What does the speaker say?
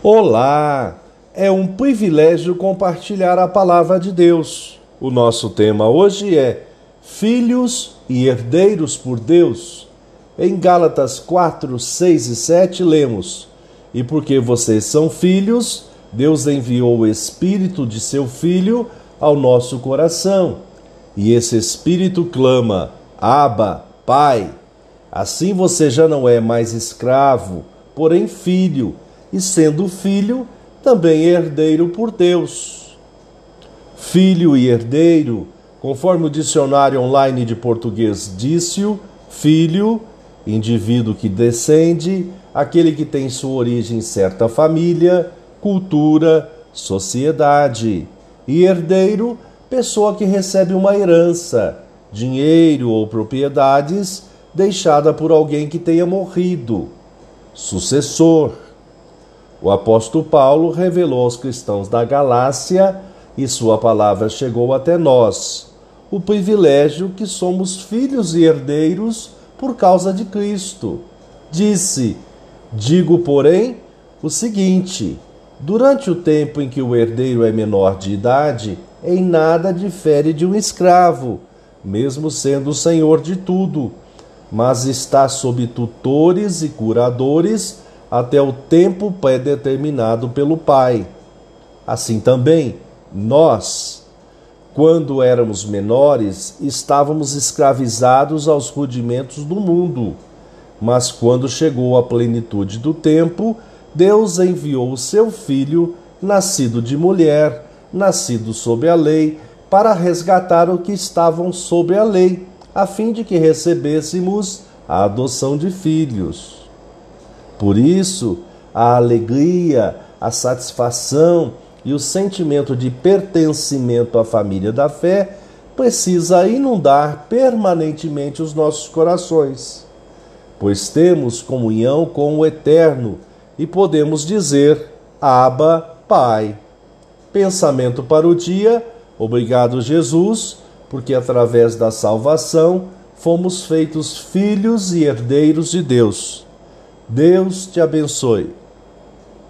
Olá! É um privilégio compartilhar a palavra de Deus. O nosso tema hoje é Filhos e Herdeiros por Deus. Em Gálatas 4, 6 e 7 lemos: E porque vocês são filhos, Deus enviou o Espírito de seu Filho ao nosso coração. E esse Espírito clama: Abba, Pai. Assim você já não é mais escravo, porém filho, e sendo filho, também herdeiro por Deus. Filho e herdeiro, conforme o dicionário online de português disse-o, filho, indivíduo que descende, aquele que tem sua origem em certa família, cultura, sociedade. E herdeiro, pessoa que recebe uma herança, dinheiro ou propriedades deixada por alguém que tenha morrido. Sucessor. O apóstolo Paulo revelou aos cristãos da Galácia, e sua palavra chegou até nós, o privilégio que somos filhos e herdeiros por causa de Cristo. Disse: Digo, porém, o seguinte: durante o tempo em que o herdeiro é menor de idade, em nada difere de um escravo, mesmo sendo o senhor de tudo mas está sob tutores e curadores até o tempo pré-determinado pelo Pai. Assim também, nós, quando éramos menores, estávamos escravizados aos rudimentos do mundo. Mas quando chegou a plenitude do tempo, Deus enviou o seu Filho, nascido de mulher, nascido sob a lei, para resgatar o que estavam sob a lei a fim de que recebêssemos a adoção de filhos. Por isso, a alegria, a satisfação e o sentimento de pertencimento à família da fé precisa inundar permanentemente os nossos corações, pois temos comunhão com o Eterno e podemos dizer: Abba, Pai. Pensamento para o dia. Obrigado, Jesus porque através da salvação fomos feitos filhos e herdeiros de Deus. Deus te abençoe.